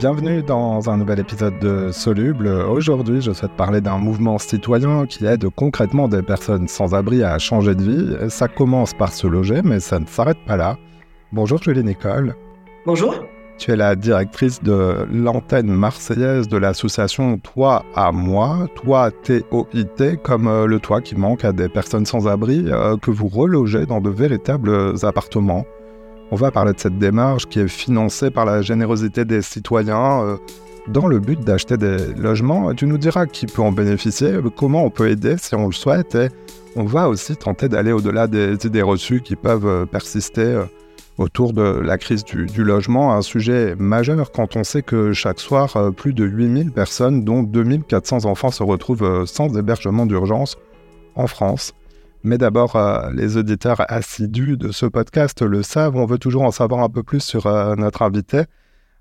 Bienvenue dans un nouvel épisode de Soluble. Aujourd'hui, je souhaite parler d'un mouvement citoyen qui aide concrètement des personnes sans abri à changer de vie. Ça commence par se loger, mais ça ne s'arrête pas là. Bonjour Julie Nicole. Bonjour. Tu es la directrice de l'antenne marseillaise de l'association Toi à moi, Toi TOIT, comme euh, le toit qui manque à des personnes sans abri euh, que vous relogez dans de véritables appartements. On va parler de cette démarche qui est financée par la générosité des citoyens euh, dans le but d'acheter des logements. Tu nous diras qui peut en bénéficier, comment on peut aider si on le souhaite et on va aussi tenter d'aller au-delà des idées reçues qui peuvent euh, persister euh, autour de la crise du, logement, un sujet majeur quand on sait que chaque soir, plus de 8000 personnes, dont 2400 enfants, se retrouvent sans hébergement d'urgence en France. Mais d'abord, euh, les auditeurs assidus de ce podcast le savent, on veut toujours en savoir un peu plus sur euh, notre invité.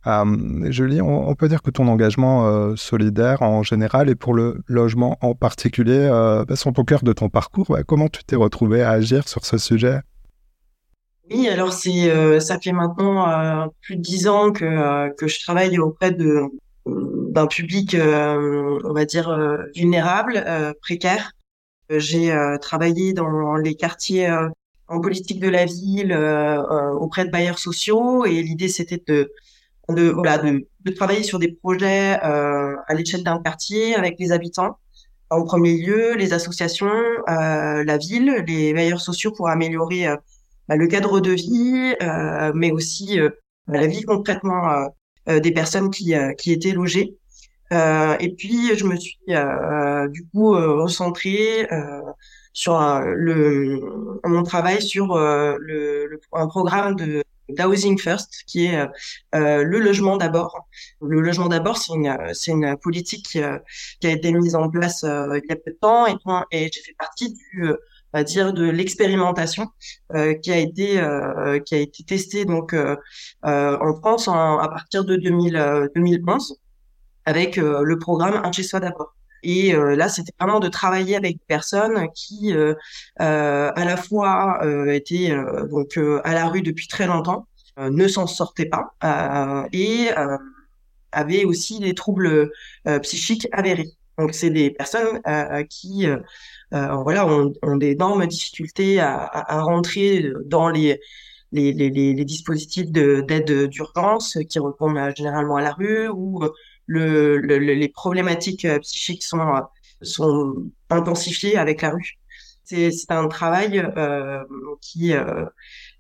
Euh, Julie, on, peut dire que ton engagement solidaire en général et pour le logement en particulier bah, sont au cœur de ton parcours. comment tu t'es retrouvé à agir sur ce sujet? Oui, alors c'est ça fait maintenant plus de dix ans que, je travaille auprès d'un public, on va dire, vulnérable, précaire, j'ai euh, travaillé dans les quartiers euh, en politique de la ville euh, auprès de bailleurs sociaux et l'idée c'était de de, voilà, de, de, travailler sur des projets à l'échelle d'un quartier avec les habitants. En premier lieu, les associations, la ville, les bailleurs sociaux pour améliorer bah, le cadre de vie, mais aussi bah, la vie concrètement des personnes qui, qui étaient logées. Euh, et puis je me suis euh, du coup euh, recentrée sur le mon travail sur le, un programme de Housing First, qui est le logement d'abord. Le logement d'abord, c'est une, c'est une politique qui, qui, a été mise en place il y a peu de temps et, j'ai fait partie du, dire de l'expérimentation qui a été qui a été testée donc en France en, à partir de 2000, 2011 avec euh, le programme Un chez soi d'abord. Et euh, là, c'était vraiment de travailler avec des personnes qui, euh, à la fois, étaient donc à la rue depuis très longtemps, ne s'en sortaient pas et avaient aussi des troubles psychiques avérés. Donc, c'est des personnes qui, voilà, ont, d'énormes difficultés à, rentrer dans les, les dispositifs d'aide d'urgence qui répondent généralement à la rue ou le, les problématiques euh, psychiques sont, euh, sont intensifiées avec la rue. C'est un travail euh, qui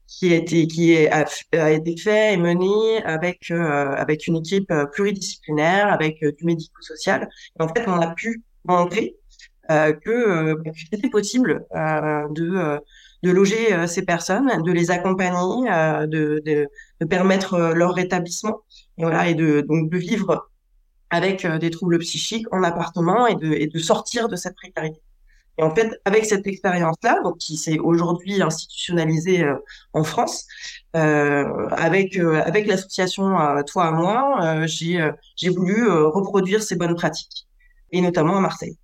qui a été qui a, été fait et mené avec avec une équipe pluridisciplinaire avec du médico-social en fait on a pu montrer que c'était possible de de loger ces personnes de les accompagner de, de, de permettre leur rétablissement et voilà et de donc de vivre avec euh, des troubles psychiques en appartement et de, sortir de cette précarité. Et en fait, avec cette expérience-là, qui s'est aujourd'hui institutionnalisée euh, en France, euh, avec avec l'association Toi à moi, j'ai j'ai voulu reproduire ces bonnes pratiques, et notamment à Marseille.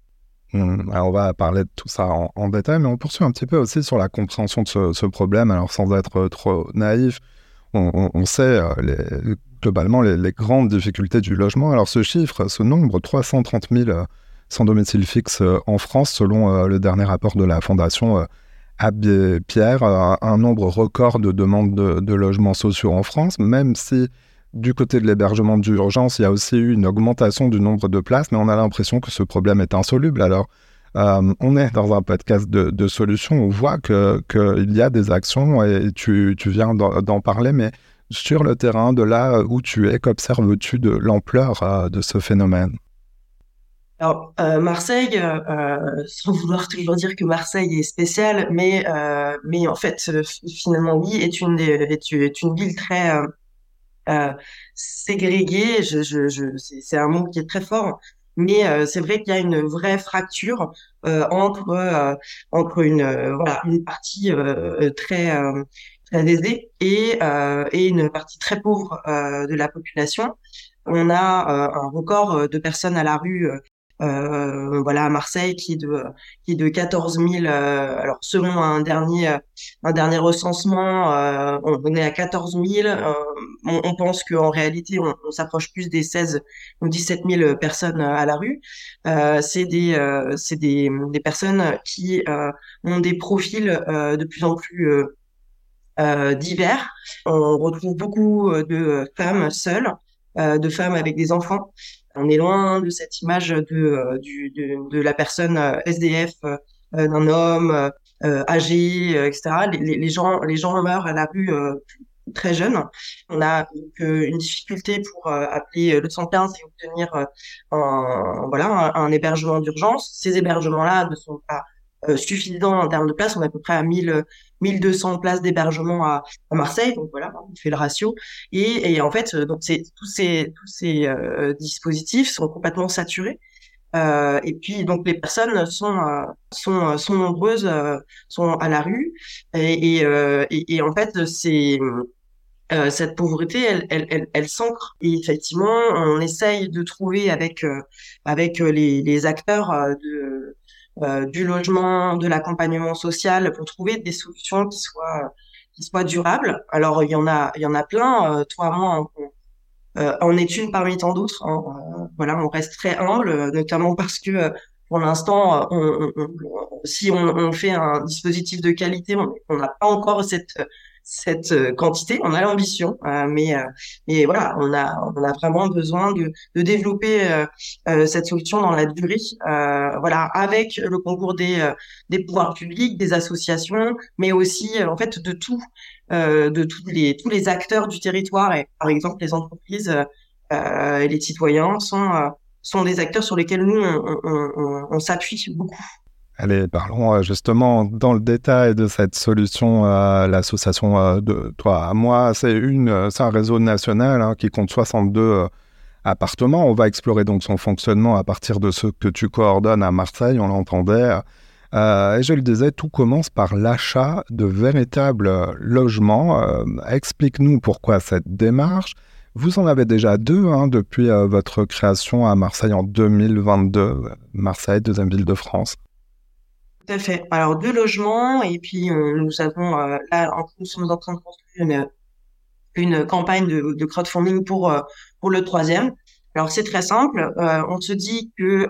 Mmh, on va parler de tout ça en, détail, mais on poursuit un petit peu aussi sur la compréhension de ce, problème. Alors sans être trop naïf, on, on, on sait les, globalement les, grandes difficultés du logement. Alors ce chiffre, ce nombre, 330 000 euh, sans domicile fixe euh, en France, selon euh, le dernier rapport de la Fondation Abbé Pierre, un nombre record de demandes de, logements sociaux en France, même si du côté de l'hébergement d'urgence, il y a aussi eu une augmentation du nombre de places, mais on a l'impression que ce problème est insoluble. Alors, on est dans un podcast de, solutions, on voit qu'il y a des actions et tu, tu viens d'en parler, mais sur le terrain, de là où tu es, qu'observes-tu de l'ampleur euh, de ce phénomène? Alors euh, Marseille, euh, sans vouloir toujours dire que Marseille est spéciale, mais mais en fait finalement oui est une est, une ville très ségrégée. Je, je c'est un mot qui est très fort, mais c'est vrai qu'il y a une vraie fracture entre entre une voilà une partie très et, euh, et une partie très pauvre euh, de la population. On a euh, un record de personnes à la rue euh, voilà à Marseille qui est de qui est de 14 000 euh, alors selon un dernier un dernier recensement euh, on est à 14 000 on, on, pense qu'en réalité on, on s'approche plus des 16 ou 17 000 personnes à la rue c'est des c'est des, des personnes qui ont des profils de plus en plus divers on retrouve beaucoup de femmes seules de femmes avec des enfants on est loin de cette image de, euh, de, de, la personne euh, SDF, euh, d'un homme âgé, etc. Les, gens, les gens meurent à la rue très jeunes. On a une difficulté pour appeler le 115 et obtenir un, voilà, un, hébergement d'urgence. Ces hébergements-là ne sont pas suffisants en termes de place. On est à peu près à 1000, 1200 places d'hébergement à, Marseille. Donc voilà, on fait le ratio. Et, en fait, euh, donc c'est tous ces tous ces euh, dispositifs sont complètement saturés. Euh, et puis donc les personnes sont euh, sont sont nombreuses, sont à la rue. Et, en fait, c'est cette pauvreté, elle, elle, elle, s'ancre. Et effectivement, on essaye de trouver avec avec les, les acteurs de euh, du logement, de l'accompagnement social pour trouver des solutions qui soient qui soient durables. Alors il y en a il y en a plein. Euh, toi moi on, euh, en est une parmi tant d'autres. Hein. voilà, on reste très humble, notamment parce que pour l'instant, on, si on, on, fait un dispositif de qualité, on n'a pas encore cette cette euh, quantité. On a l'ambition, euh, mais euh, mais voilà, on a on a vraiment besoin de, de développer cette solution dans la durée. voilà, avec le concours des des pouvoirs publics, des associations, mais aussi en fait de tout de tous les tous les acteurs du territoire et par exemple les entreprises et les citoyens sont sont des acteurs sur lesquels nous on, on, on s'appuie beaucoup. Allez, parlons euh, justement dans le détail de cette solution à l'association euh, de toi à moi. C'est c'est un réseau national hein, qui compte 62 euh, appartements. On va explorer donc son fonctionnement à partir de ce que tu coordonnes à Marseille. On l'entendait. et je le disais, tout commence par l'achat de véritables logements. explique-nous pourquoi cette démarche. Vous en avez déjà deux hein, depuis votre création à Marseille en 2022. Marseille, deuxième ville de France. Tout à fait. Alors deux logements et puis euh, nous avons euh, là nous sommes en train de construire une une campagne de, de crowdfunding pour euh, pour le troisième. Alors c'est très simple. on se dit que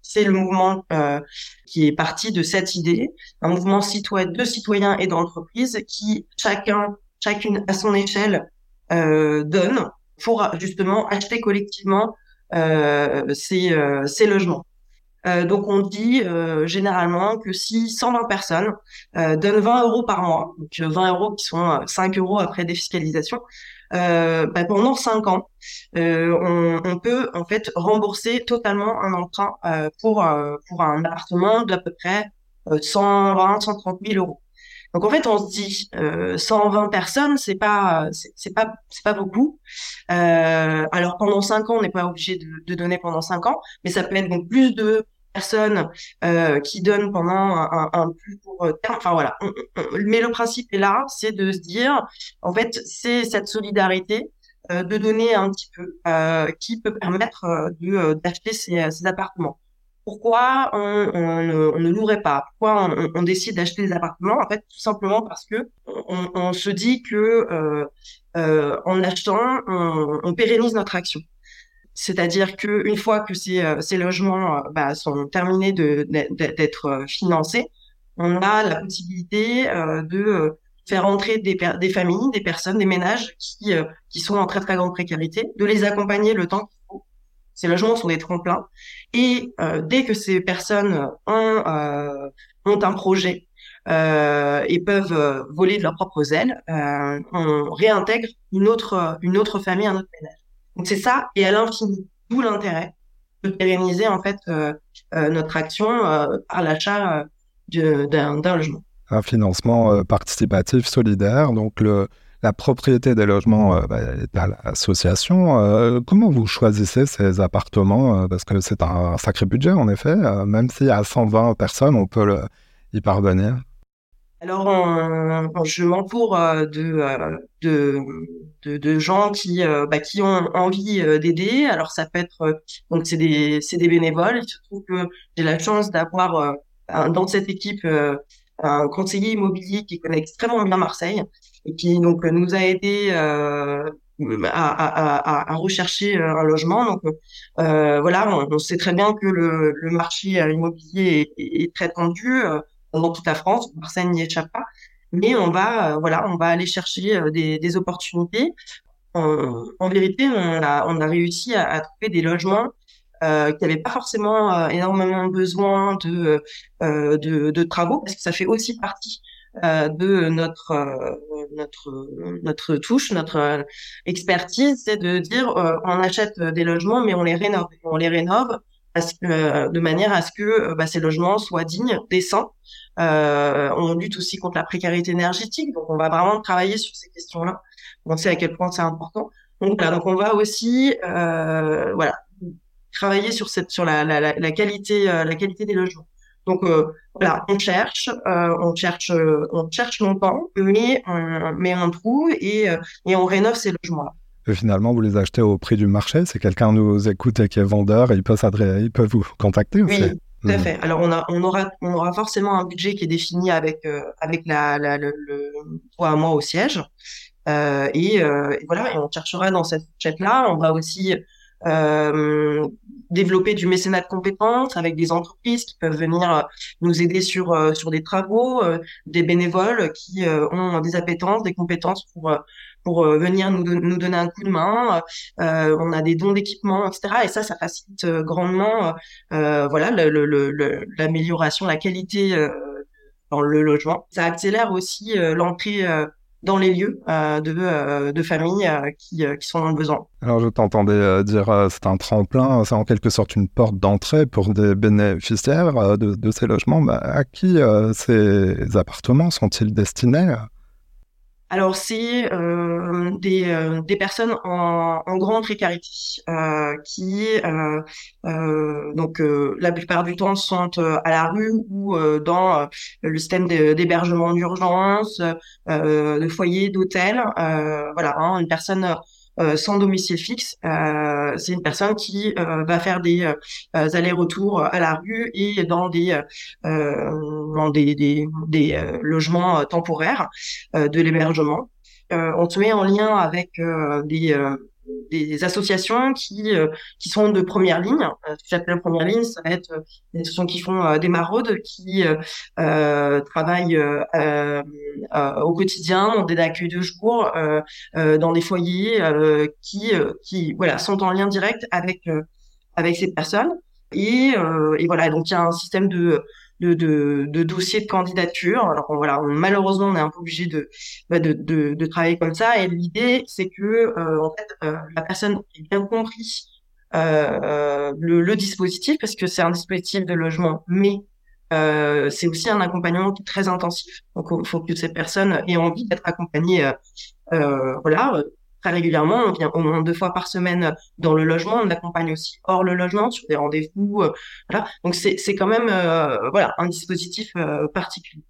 c'est le mouvement qui est parti de cette idée, un mouvement citoyen de citoyens et d'entreprises qui chacun chacune à son échelle donne pour justement acheter collectivement ces ces logements. Euh, donc on dit euh, généralement que si 120 personnes euh, donnent 20 euros par mois, donc 20 euros qui sont 5 euros après défiscalisation, bah, pendant 5 ans, on, peut en fait rembourser totalement un emprunt pour pour un appartement d'à peu près 120 130 000 euros. Donc en fait, on se dit euh, 120 personnes, c'est pas c'est pas c'est pas beaucoup. Euh, alors pendant cinq ans, on n'est pas obligé de, de, donner pendant cinq ans, mais ça peut être donc plus de personnes euh, qui donnent pendant un, un, plus court terme. Enfin voilà. mais le principe est là, c'est de se dire, en fait, c'est cette solidarité euh, de donner un petit peu euh, qui peut permettre euh, de d'acheter ces, ces appartements pourquoi on, ne, louerait pas? Pourquoi on, décide d'acheter des appartements En fait, tout simplement parce que on, se dit que euh, euh, en achetant, on, pérennise notre action. C'est-à-dire que une fois que ces, euh, logements bah, sont terminés d'être financés, on a la possibilité de faire entrer des, familles, des personnes, des ménages qui, sont en très très grande précarité, de les accompagner le temps. Ces logements sont des tremplins et euh, dès que ces personnes ont, euh, ont un projet euh, et peuvent euh, voler de leurs propres ailes, euh, on réintègre une autre, une autre famille, un autre ménage. Donc c'est ça, et à l'infini, d'où l'intérêt de pérenniser en fait notre action par l'achat d'un logement. Un financement participatif solidaire, donc le, la propriété des logements euh, bah, est à l'association. Euh, comment vous choisissez ces appartements euh, Parce que c'est un, sacré budget, en effet. même si à 120 personnes, on peut y parvenir? alors, je m'entoure de, de, de, gens qui, bah, qui ont envie d'aider. Alors, ça peut être donc c'est des des bénévoles. Il se trouve que j'ai la chance d'avoir dans cette équipe un conseiller immobilier qui connaît extrêmement bien Marseille et qui donc nous a aidé à, à, à, rechercher euh, un logement. Donc euh, voilà, on, sait très bien que le, le marché immobilier est, très tendu euh, dans toute la France. Marseille n'y échappe pas. Mais on va, voilà, on va aller chercher des, des opportunités. En, en, vérité, on a, on a réussi à, à trouver des logements euh, qui n'avaient pas forcément énormément besoin de, euh, de, de, travaux, parce que ça fait aussi partie euh, de notre euh, notre notre touche, notre euh, expertise, c'est de dire on achète des logements mais on les rénove, on les rénove parce que, de manière à ce que bah, ces logements soient dignes, décents. on lutte aussi contre la précarité énergétique, donc on va vraiment travailler sur ces questions-là. On sait à quel point c'est important. Donc, voilà, donc on va aussi voilà travailler sur cette sur la, la, la qualité la qualité des logements. Donc euh, voilà, on cherche, euh, on cherche, euh, on cherche longtemps, mais on, mais on trouve et, et on rénove ces logements-là. finalement, vous les achetez au prix du marché. Si quelqu'un nous écoute et qui est vendeur, il peut il peut vous contacter. Oui, tout à hmm. fait. Alors on a, on aura, on aura forcément un budget qui est défini avec avec la, la le, le trois mois au siège. Euh, et, euh, et, voilà, et on cherchera dans cette chèque-là. On va aussi euh, développer du mécénat de compétences avec des entreprises qui peuvent venir euh, nous aider sur euh, sur des travaux, des bénévoles qui ont des appétences, des compétences pour pour venir nous, nous donner un coup de main. on a des dons d'équipement, etc. Et ça, ça facilite grandement, voilà, l'amélioration, la qualité dans le logement. Ça accélère aussi l'entrée dans les lieux euh, de, euh, de familles euh, qui, qui, sont dans le besoin. Alors je t'entendais dire c'est un tremplin, c'est en quelque sorte une porte d'entrée pour des bénéficiaires de, de ces logements. Bah, à qui ces appartements sont-ils destinés? Alors, c'est euh, des, euh, des personnes en, grande précarité euh, qui, donc, la plupart du temps, sont à la rue ou dans le système d'hébergement d'urgence, de foyer, d'hôtel. voilà, hein, une personne euh, sans domicile fixe, euh, c'est une personne qui euh, va faire des allers-retours à la rue et dans des dans des, des, des logements temporaires de l'hébergement. on se met en lien avec des des associations qui euh, qui sont de première ligne. Euh, ce que j'appelle première ligne, ça va être euh, des associations qui font des maraudes, qui travaillent au quotidien dans des accueils de jour, dans des foyers, qui qui voilà sont en lien direct avec avec ces personnes. Et, et voilà, donc il y a un système de de, de, dossiers de candidature. Alors voilà, malheureusement, on est un peu obligé de, bah, de, travailler comme ça. Et l'idée, c'est que euh, euh, la personne ait bien compris euh, le, dispositif, parce que c'est un dispositif de logement, mais c'est aussi un accompagnement très intensif. Donc, il faut que ces personnes aient envie d'être accompagnées. Voilà, très régulièrement. On vient au moins deux fois par semaine dans le logement. On accompagne aussi hors le logement sur des rendez-vous. Euh, voilà. Donc c'est quand même euh, voilà un dispositif euh, particulier.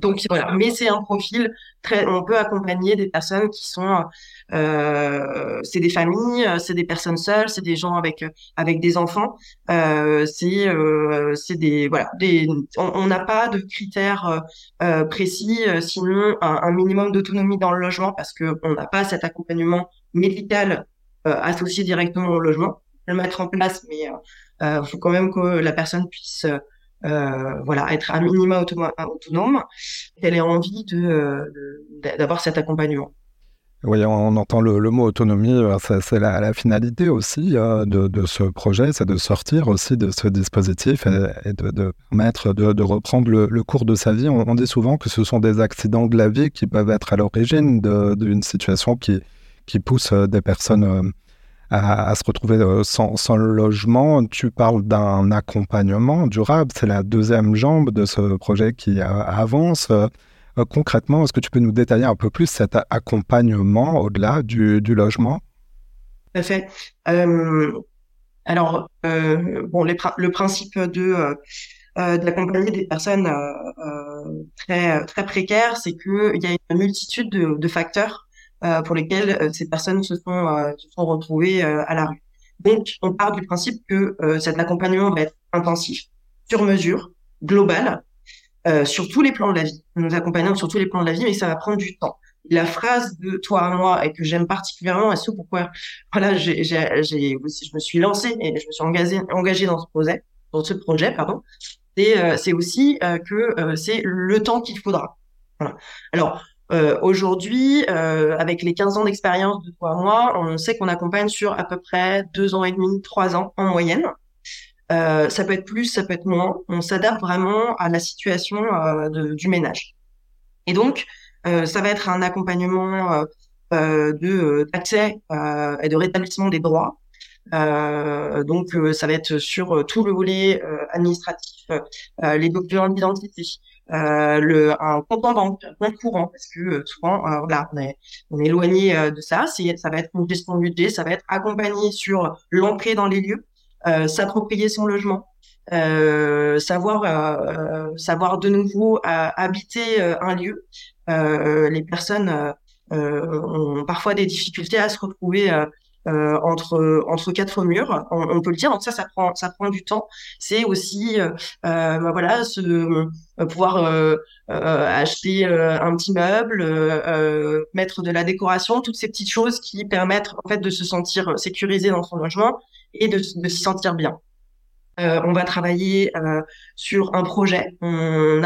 Donc voilà, mais c'est un profil très. On peut accompagner des personnes qui sont, euh, c'est des familles, c'est des personnes seules, c'est des gens avec avec des enfants. Euh, c'est euh, c'est des voilà des. On n'a pas de critères euh, précis, sinon un, minimum d'autonomie dans le logement parce que on n'a pas cet accompagnement médical associé directement au logement. le mettre en place, mais il faut quand même que la personne puisse euh, voilà, être à minima autonome, qu'elle ait envie de, d'avoir cet accompagnement. Oui, on entend le, mot autonomie, euh, c'est la, finalité aussi euh, de, ce projet, c'est de sortir aussi de ce dispositif et, de, permettre de, reprendre le, cours de sa vie. On, dit souvent que ce sont des accidents de la vie qui peuvent être à l'origine d'une situation qui, pousse des personnes à, se retrouver euh, sans, logement. Tu parles d'un accompagnement durable, c'est la deuxième jambe de ce projet qui euh, avance. Euh, concrètement, est-ce que tu peux nous détailler un peu plus cet accompagnement au-delà du, logement? Tout à fait. Euh, alors, euh, bon, le principe de d'accompagner des personnes très très précaires, c'est que il y a une multitude de, de facteurs pour lesquels ces personnes se sont se sont retrouvées à la rue. Donc, on part du principe que cet accompagnement va être intensif, sur mesure, global, euh, sur tous les plans de la vie. Nous accompagnons sur tous les plans de la vie, mais ça va prendre du temps. La phrase de toi à moi et que j'aime particulièrement, et c'est pourquoi voilà, j'ai, j'ai, je me suis lancée et je me suis engagée, engagée dans ce projet, dans ce projet, pardon. C'est, euh, c'est aussi euh, que c'est le temps qu'il faudra. Alors, aujourd'hui, avec les 15 ans d'expérience de toi à moi, on sait qu'on accompagne sur à peu près deux ans et demi, trois ans en moyenne. Euh, ça peut être plus, ça peut être moins. On s'adapte vraiment à la situation euh, du ménage. Et donc, euh, ça va être un accompagnement de d'accès et de rétablissement des droits. donc, ça va être sur tout le volet administratif, les documents d'identité, le un compte en banque, un compte courant, parce que souvent, là, on est, on est éloigné de ça. Ça va être une gestion budget, ça va être accompagné sur l'entrée dans les lieux. Euh, s'approprier son logement, euh, savoir euh, savoir de nouveau habiter un lieu. les personnes ont parfois des difficultés à se retrouver euh, entre entre quatre murs, on, peut le dire. Donc ça, ça prend ça prend du temps. C'est aussi euh, bah voilà, pouvoir acheter un petit meuble, mettre de la décoration, toutes ces petites choses qui permettent en fait de se sentir sécurisé dans son logement et de, de s'y sentir bien. Euh, on va travailler euh, sur un projet. On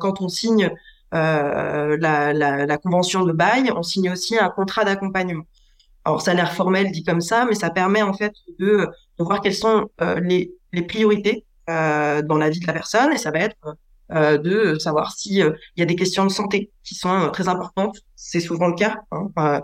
quand on signe euh, la, convention de bail, on signe aussi un contrat d'accompagnement. Alors ça a l'air formel dit comme ça, mais ça permet en fait de, de voir quelles sont euh, les, les, priorités euh, dans la vie de la personne et ça va être euh, de savoir si euh, il y a des questions de santé qui sont euh, très importantes. C'est souvent le cas. Hein.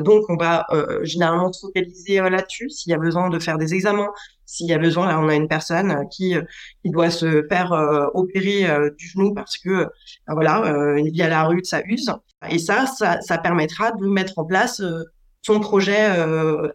donc, on va généralement se focaliser là-dessus. S'il y a besoin de faire des examens, s'il y a besoin, là, on a une personne qui, qui doit se faire opérer du genou parce que voilà, une vie à la rue, ça use. Et ça, ça, ça permettra de mettre en place son projet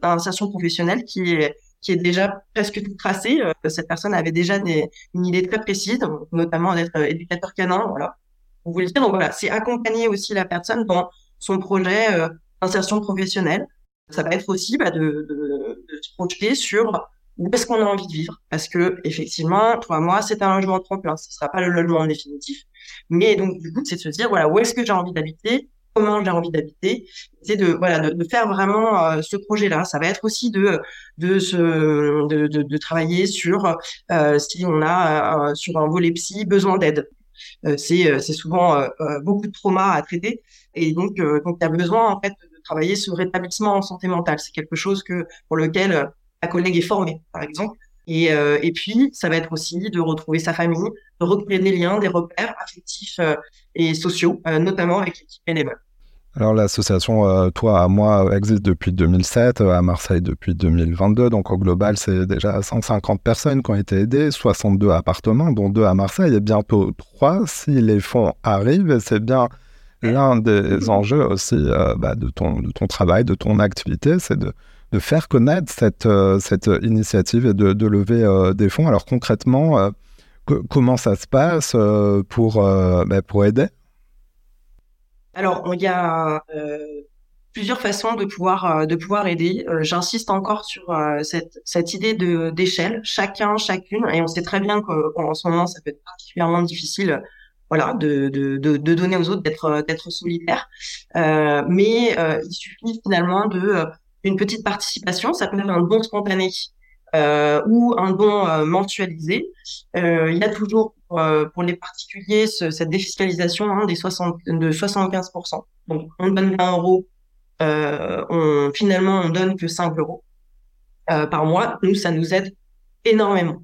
d'insertion professionnelle qui est qui est déjà presque tout tracé. Euh, cette personne avait déjà des, une idée très précise, notamment d'être euh, éducateur canin. Voilà. Vous voulez dire, donc voilà, c'est accompagner aussi la personne dans son projet euh, d'insertion professionnelle. Ça va être aussi bah, de, de, de, se projeter sur où est-ce qu'on a envie de vivre. Parce que effectivement, toi, moi, c'est un logement tremplin. Ce sera pas le logement définitif. Mais donc, du coup, c'est de se dire, voilà, où est-ce que j'ai envie d'habiter? Comment j'ai envie d'habiter. C'est de voilà de, faire vraiment euh, ce projet-là. Ça va être aussi de de se de, de, travailler sur euh, si on a euh, sur un volet psy besoin d'aide. C'est c'est souvent beaucoup de trauma à traiter et donc donc il y a besoin en fait de travailler sur rétablissement en santé mentale. C'est quelque chose que pour lequel ma collègue est formée par exemple. Et, et puis, ça va être aussi de retrouver sa famille, de recréer des liens, des repères affectifs et sociaux, notamment avec l'équipe bénévole. Alors l'association Toi à moi existe depuis 2007, à Marseille depuis 2022, donc au global c'est déjà 150 personnes qui ont été aidées, 62 appartements, dont deux à Marseille et bientôt trois si les fonds arrivent. Et c'est bien l'un des enjeux aussi bah, de, ton, de ton travail, de ton activité, c'est de de faire connaître cette, euh, cette initiative et de, lever euh, des fonds. Alors concrètement, euh, comment ça se passe pour, bah, pour aider? Alors, il y a plusieurs façons de pouvoir de pouvoir aider. J'insiste encore sur cette cette idée de d'échelle, chacun, chacune, et on sait très bien qu'en ce moment ça peut être particulièrement difficile, voilà, de de, de, donner aux autres d'être d'être solidaire, mais il suffit finalement de une petite participation, ça peut être un don spontané euh, ou un don euh, mensualisé. Euh, il y a toujours euh, pour les particuliers ce, cette défiscalisation hein, des 60, de 75%. Donc on donne 20 euros, euh, on, finalement on donne que 5 euros euh, par mois. Nous, ça nous aide énormément.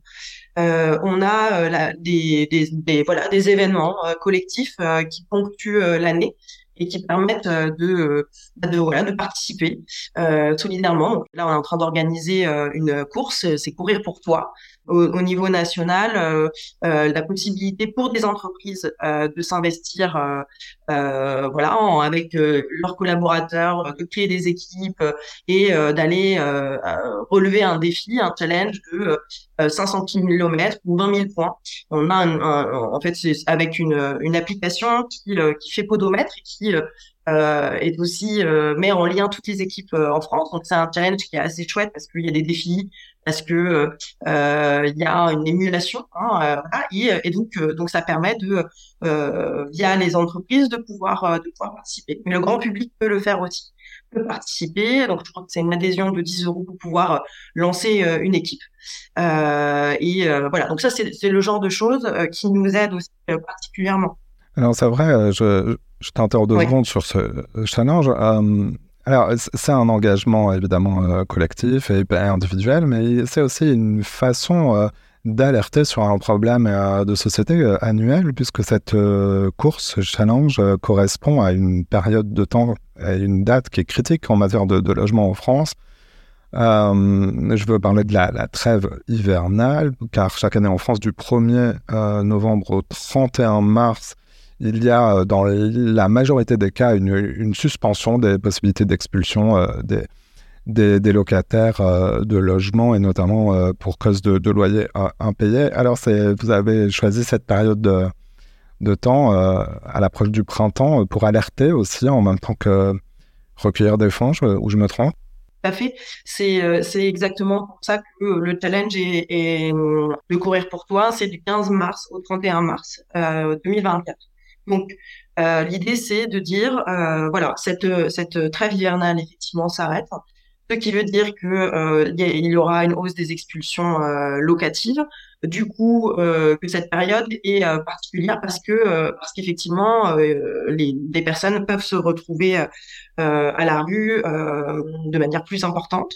on a des, des, des, voilà, des événements collectifs qui ponctuent l'année et qui permettent euh, de, euh, bah, de, voilà, de participer euh, solidairement. Là, on est en train d'organiser euh, une course, c'est courir pour toi. Au, niveau national euh, euh, la possibilité pour des entreprises euh, de s'investir voilà avec leurs collaborateurs de créer des équipes et d'aller relever un défi un challenge de 500 km ou 20 000 points on a en fait avec une, une application qui, qui fait podomètre et qui euh, et aussi euh, met en lien toutes les équipes euh, en France. Donc c'est un challenge qui est assez chouette parce qu'il y a des défis, parce que euh, il y a une émulation, hein, et, et, donc donc ça permet de via les entreprises de pouvoir de pouvoir participer. Mais le grand public peut le faire aussi, peut participer. Donc je crois que c'est une adhésion de 10 euros pour pouvoir lancer une équipe. et voilà, donc ça c'est le genre de choses qui nous aide aussi particulièrement. Alors c'est vrai, je, je t'interromps deux secondes sur ce challenge. Euh, alors, c'est un engagement évidemment euh, collectif et individuel, mais c'est aussi une façon euh, d'alerter sur un problème de société annuel, puisque cette course, challenge, correspond à une période de temps, à une date qui est critique en matière de, logement en France. je veux parler de la, trêve hivernale, car chaque année en France, du 1er novembre au 31 mars, il y a euh, dans la majorité des cas une, suspension des possibilités d'expulsion euh, des, locataires euh, de logements et notamment pour cause de, loyers impayés. Alors vous avez choisi cette période de, temps à l'approche du printemps pour alerter aussi en même temps que recueillir des fonds, où je me trompe? À fait. C'est exactement ça que le challenge est de courir pour toi. C'est du 15 mars au 31 mars 2024. Donc, euh, l'idée, c'est de dire, euh, voilà, cette, cette trêve hivernale, effectivement, s'arrête. Ce qui veut dire que euh, il y aura une hausse des expulsions euh, locatives. Du coup, euh, que cette période est euh, particulière parce que parce qu'effectivement, les, les, personnes peuvent se retrouver à la rue de manière plus importante.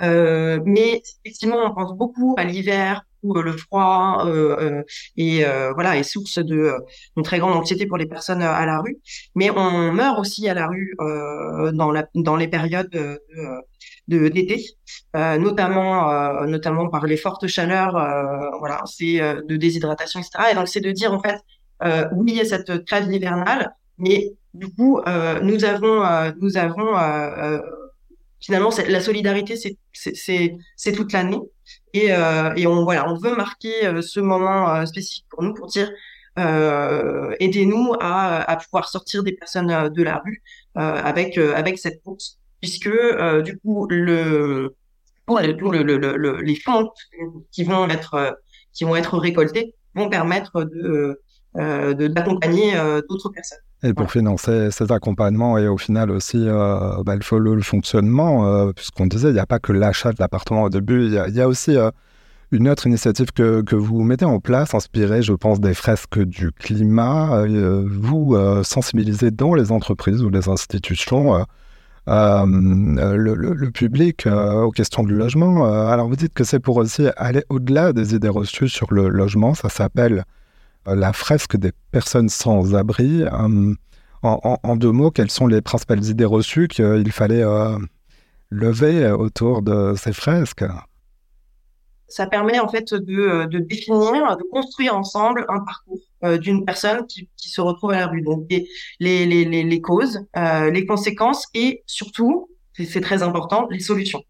mais effectivement, on pense beaucoup à l'hiver, le froid et voilà est source de une très grande anxiété pour les personnes à la rue. Mais on meurt aussi à la rue dans la dans les périodes de d'été, euh, notamment euh, notamment par les fortes chaleurs, euh, voilà, c'est de déshydratation, etc. Et donc c'est de dire en fait, y a cette trêve hivernale, mais du coup, nous avons nous avons finalement la solidarité, c'est c'est c'est toute l'année et et on voilà, on veut marquer ce moment spécifique pour nous pour dire aidez-nous à, pouvoir sortir des personnes de la rue avec avec cette course puisque euh, du coup le, le, les fonds qui vont être euh, qui vont être récoltés vont permettre de euh, d'accompagner d'autres personnes. Et pour financer cet accompagnement et au final aussi bah, le, le, fonctionnement, puisqu'on disait, il n'y a pas que l'achat de l'appartement au début, il y, a aussi une autre initiative que, que, vous mettez en place, inspirée, je pense, des fresques du climat. vous sensibilisez dans les entreprises ou les institutions euh, le, le, public euh, aux questions du logement. Euh, alors vous dites que c'est pour aussi aller au-delà des idées reçues sur le logement. Ça s'appelle la fresque des personnes sans abri. En, en, deux mots, quelles sont les principales idées reçues qu'il fallait lever autour de ces fresques? Ça permet en fait de, euh, définir, de construire ensemble un parcours euh, d'une personne qui, se retrouve à la rue. Donc les, causes, euh, les conséquences et surtout, c'est très important, les solutions.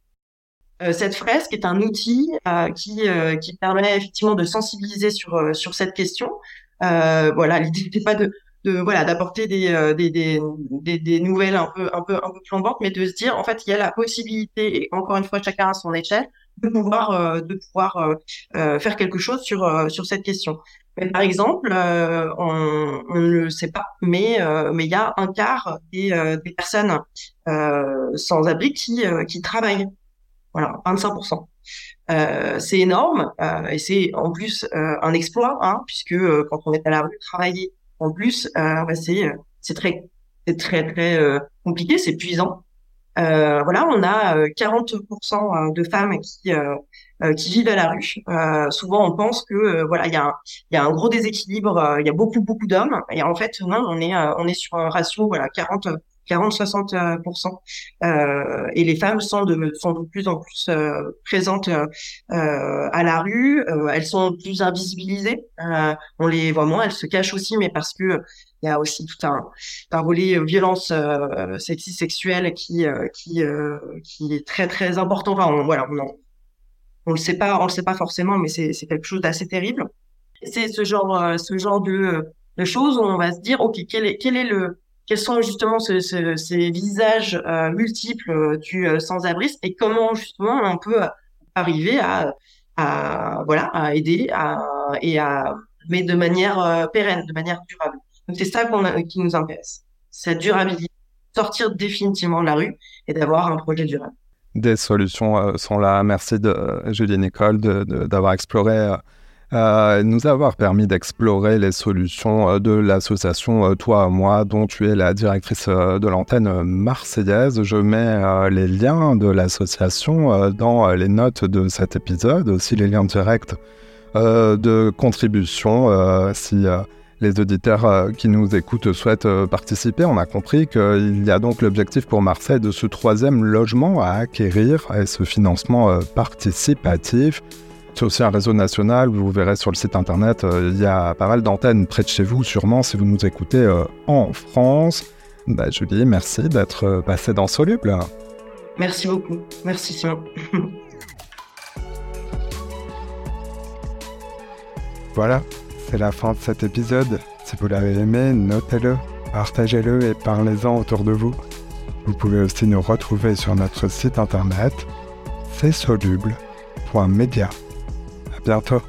Euh, cette fresque est un outil euh, qui, qui permet effectivement de sensibiliser sur, sur cette question. voilà, l'idée n'était pas de, de voilà d'apporter des, des, des, des, nouvelles un peu un peu un peu flambantes, mais de se dire en fait il y a la possibilité et encore une fois chacun à son échelle de pouvoir euh, de pouvoir euh, euh, faire quelque chose sur sur cette question. Mais par exemple, on, on, ne le sait pas, mais mais il y a un quart des, des personnes sans abri qui qui travaillent. Voilà, 25%. Euh, c'est énorme et c'est en plus un exploit, hein, puisque quand on est à la rue travailler, en plus, bah, c'est c'est très c'est très très compliqué, c'est épuisant. Euh, voilà, on a 40% euh, euh, de femmes qui qui vivent à la rue. souvent, on pense que voilà, il y a un, il y a un gros déséquilibre. Il y a beaucoup beaucoup d'hommes et en fait non, on est on est sur un ratio voilà 40 40-60%. Euh, et les femmes sont de, sont de plus en plus euh, présentes euh, à la rue. elles sont plus invisibilisées. on les voit moins. Elles se cachent aussi, mais parce que il y a aussi tout un, un volet violence sexy sexuelle qui qui qui est très très important. Enfin, on, voilà, on, on le sait pas, on le sait pas forcément, mais c'est c'est quelque chose d'assez terrible. C'est ce genre ce genre de de choses où on va se dire ok quel est quel est le quels sont justement ce, ce, ces visages euh, multiples euh, du euh, sans-abrisme et comment justement on peut arriver à, voilà à aider à, et à mais de manière pérenne, de manière durable. Donc c'est ça qu'on qui nous intéresse, cette durabilité, sortir définitivement de la rue et d'avoir un projet durable. Des solutions sont là. Merci de Julie Nicole d'avoir exploré euh, nous avoir permis d'explorer les solutions euh, de l'association euh, Toi à moi, dont tu es la directrice de l'antenne marseillaise. Je mets les liens de l'association dans les notes de cet épisode, aussi les liens directs de contribution si les auditeurs qui nous écoutent souhaitent participer. On a compris qu'il y a donc l'objectif pour Marseille de ce troisième logement à acquérir et ce financement participatif. C'est aussi un réseau national. Vous verrez sur le site internet, euh, il y a pas mal d'antennes près de chez vous, sûrement, si vous nous écoutez euh, en France. Bah, Julie, merci d'être euh, passé dans Soluble. Merci beaucoup. Merci Simon. voilà, c'est la fin de cet épisode. Si vous l'avez aimé, notez-le, partagez-le et parlez-en autour de vous. Vous pouvez aussi nous retrouver sur notre site internet, c'est soluble.media bientôt.